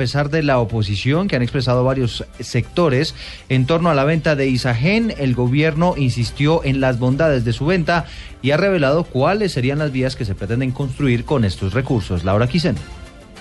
A pesar de la oposición que han expresado varios sectores en torno a la venta de Isagen, el gobierno insistió en las bondades de su venta y ha revelado cuáles serían las vías que se pretenden construir con estos recursos. Laura Quisen.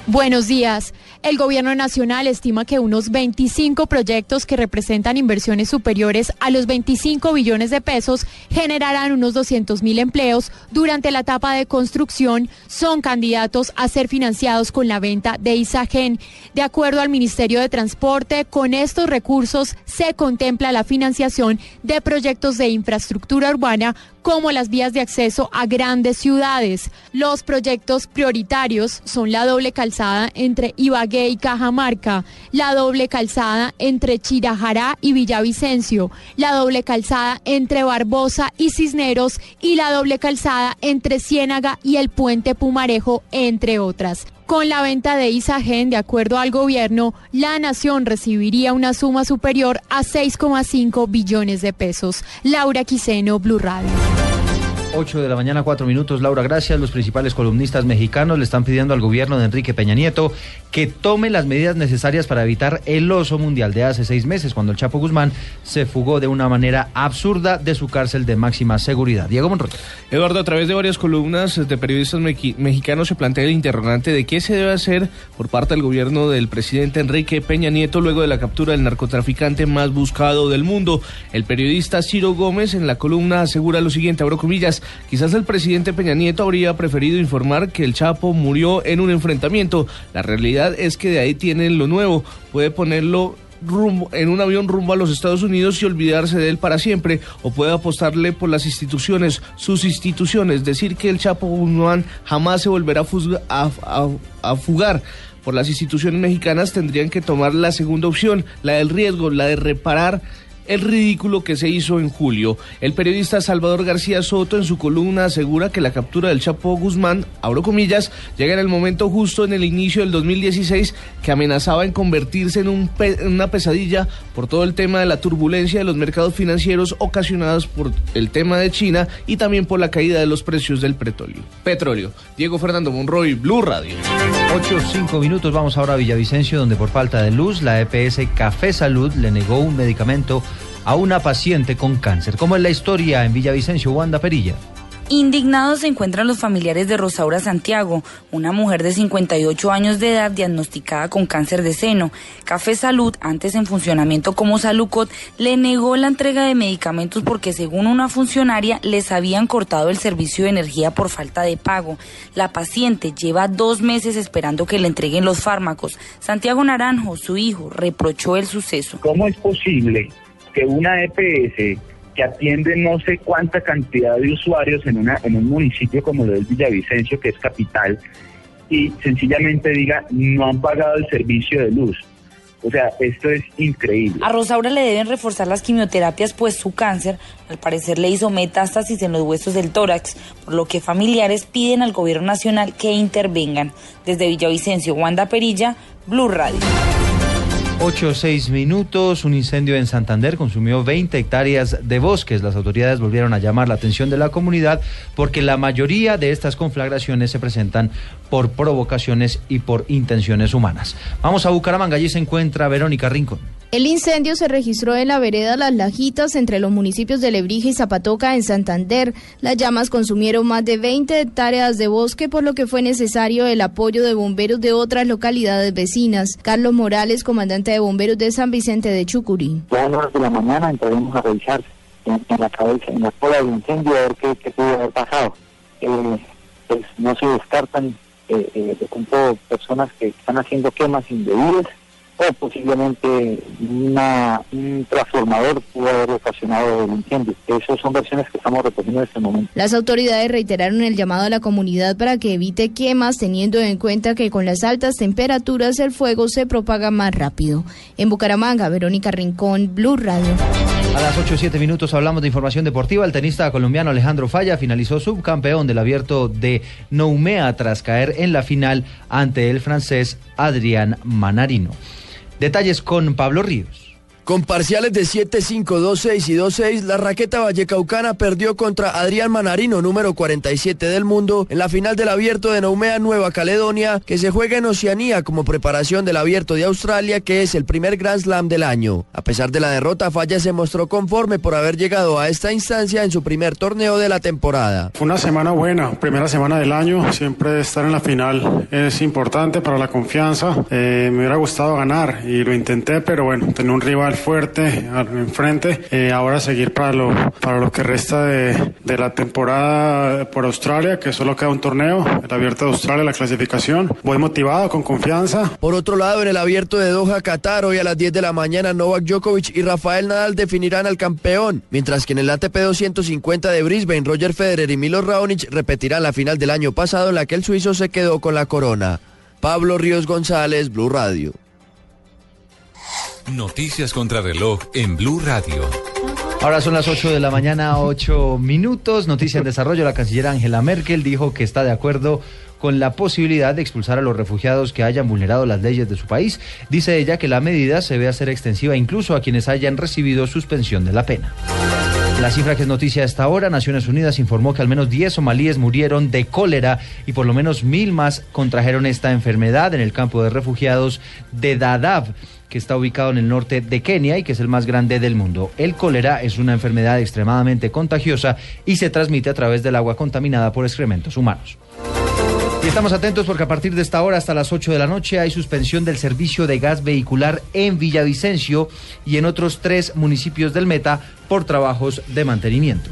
Buenos días. El gobierno nacional estima que unos 25 proyectos que representan inversiones superiores a los 25 billones de pesos generarán unos 200 mil empleos durante la etapa de construcción. Son candidatos a ser financiados con la venta de Isagen. De acuerdo al Ministerio de Transporte, con estos recursos se contempla la financiación de proyectos de infraestructura urbana como las vías de acceso a grandes ciudades. Los proyectos prioritarios son la doble calzada entre Ibagué y Cajamarca, la doble calzada entre Chirajará y Villavicencio, la doble calzada entre Barbosa y Cisneros y la doble calzada entre Ciénaga y el puente Pumarejo, entre otras. Con la venta de Isagen, de acuerdo al gobierno, la nación recibiría una suma superior a 6,5 billones de pesos. Laura Quiseno, Blue Radio. 8 de la mañana, 4 minutos. Laura, gracias. Los principales columnistas mexicanos le están pidiendo al gobierno de Enrique Peña Nieto que tome las medidas necesarias para evitar el oso mundial de hace seis meses, cuando el Chapo Guzmán se fugó de una manera absurda de su cárcel de máxima seguridad. Diego Monroy. Eduardo, a través de varias columnas de periodistas mexicanos se plantea el interrogante de qué se debe hacer por parte del gobierno del presidente Enrique Peña Nieto luego de la captura del narcotraficante más buscado del mundo. El periodista Ciro Gómez en la columna asegura lo siguiente, abro comillas, Quizás el presidente Peña Nieto habría preferido informar que el Chapo murió en un enfrentamiento. La realidad es que de ahí tienen lo nuevo. Puede ponerlo rumbo, en un avión rumbo a los Estados Unidos y olvidarse de él para siempre, o puede apostarle por las instituciones, sus instituciones, decir que el Chapo Guzmán jamás se volverá a fugar por las instituciones mexicanas, tendrían que tomar la segunda opción, la del riesgo, la de reparar el ridículo que se hizo en julio. El periodista Salvador García Soto en su columna asegura que la captura del Chapo Guzmán, abro comillas, llega en el momento justo en el inicio del 2016 que amenazaba en convertirse en, un una pesadilla por todo el tema de la turbulencia de los mercados financieros ocasionados por el tema de China y también por la caída de los precios del petróleo. Petróleo. Diego Fernando Monroy, Blue Radio. 8, 5 minutos, vamos ahora a Villavicencio, donde por falta de luz la EPS Café Salud le negó un medicamento a una paciente con cáncer. ¿Cómo es la historia en Villavicencio, Wanda Perilla? Indignados se encuentran los familiares de Rosaura Santiago, una mujer de 58 años de edad diagnosticada con cáncer de seno. Café Salud, antes en funcionamiento como Salucot, le negó la entrega de medicamentos porque según una funcionaria les habían cortado el servicio de energía por falta de pago. La paciente lleva dos meses esperando que le entreguen los fármacos. Santiago Naranjo, su hijo, reprochó el suceso. ¿Cómo es posible que una EPS que atiende no sé cuánta cantidad de usuarios en, una, en un municipio como lo es Villavicencio, que es capital, y sencillamente diga, no han pagado el servicio de luz. O sea, esto es increíble. A Rosaura le deben reforzar las quimioterapias, pues su cáncer, al parecer, le hizo metástasis en los huesos del tórax, por lo que familiares piden al gobierno nacional que intervengan. Desde Villavicencio, Wanda Perilla, Blue Radio. 8 o 6 minutos, un incendio en Santander consumió 20 hectáreas de bosques. Las autoridades volvieron a llamar la atención de la comunidad porque la mayoría de estas conflagraciones se presentan por provocaciones y por intenciones humanas. Vamos a Bucaramanga, allí se encuentra Verónica Rincón. El incendio se registró en la vereda Las Lajitas entre los municipios de Lebrija y Zapatoca en Santander. Las llamas consumieron más de 20 hectáreas de bosque, por lo que fue necesario el apoyo de bomberos de otras localidades vecinas. Carlos Morales, comandante de bomberos de San Vicente de Chucurí. A las horas de la mañana entraremos a revisar en, la cabeza, en la cola del incendio, a ver qué, qué pudo haber pasado. Eh, pues no se descartan eh, eh, de personas que están haciendo quemas indebidas o posiblemente una, un transformador pudo haber ocasionado el incendio. Esas son versiones que estamos recogiendo en este momento. Las autoridades reiteraron el llamado a la comunidad para que evite quemas, teniendo en cuenta que con las altas temperaturas el fuego se propaga más rápido. En Bucaramanga, Verónica Rincón, Blue Radio. A las 8 o 7 minutos hablamos de información deportiva. El tenista colombiano Alejandro Falla finalizó subcampeón del abierto de Noumea tras caer en la final ante el francés Adrián Manarino. Detalles con Pablo Ríos. Con parciales de 7-5, 2-6 y 2-6, la raqueta vallecaucana perdió contra Adrián Manarino, número 47 del mundo, en la final del Abierto de Noumea, Nueva Caledonia, que se juega en Oceanía como preparación del Abierto de Australia, que es el primer Grand Slam del año. A pesar de la derrota, Falla se mostró conforme por haber llegado a esta instancia en su primer torneo de la temporada. Fue una semana buena, primera semana del año, siempre estar en la final es importante para la confianza. Eh, me hubiera gustado ganar y lo intenté, pero bueno, tener un rival fuerte al enfrente. Eh, ahora seguir para lo, para lo que resta de, de, la temporada por Australia, que solo queda un torneo, el abierto de Australia, la clasificación. Voy motivado, con confianza. Por otro lado, en el abierto de Doha, Qatar, hoy a las 10 de la mañana, Novak Djokovic y Rafael Nadal definirán al campeón, mientras que en el ATP 250 de Brisbane, Roger Federer y Milo Raonic repetirán la final del año pasado en la que el suizo se quedó con la corona. Pablo Ríos González, Blue Radio. Noticias contra reloj en Blue Radio. Ahora son las 8 de la mañana, 8 minutos. Noticia en desarrollo. La canciller Angela Merkel dijo que está de acuerdo con la posibilidad de expulsar a los refugiados que hayan vulnerado las leyes de su país. Dice ella que la medida se ve hacer extensiva incluso a quienes hayan recibido suspensión de la pena. La cifra que es noticia hasta ahora, Naciones Unidas informó que al menos 10 somalíes murieron de cólera y por lo menos mil más contrajeron esta enfermedad en el campo de refugiados de Dadaab que está ubicado en el norte de Kenia y que es el más grande del mundo. El cólera es una enfermedad extremadamente contagiosa y se transmite a través del agua contaminada por excrementos humanos. Y estamos atentos porque a partir de esta hora hasta las 8 de la noche hay suspensión del servicio de gas vehicular en Villavicencio y en otros tres municipios del Meta por trabajos de mantenimiento.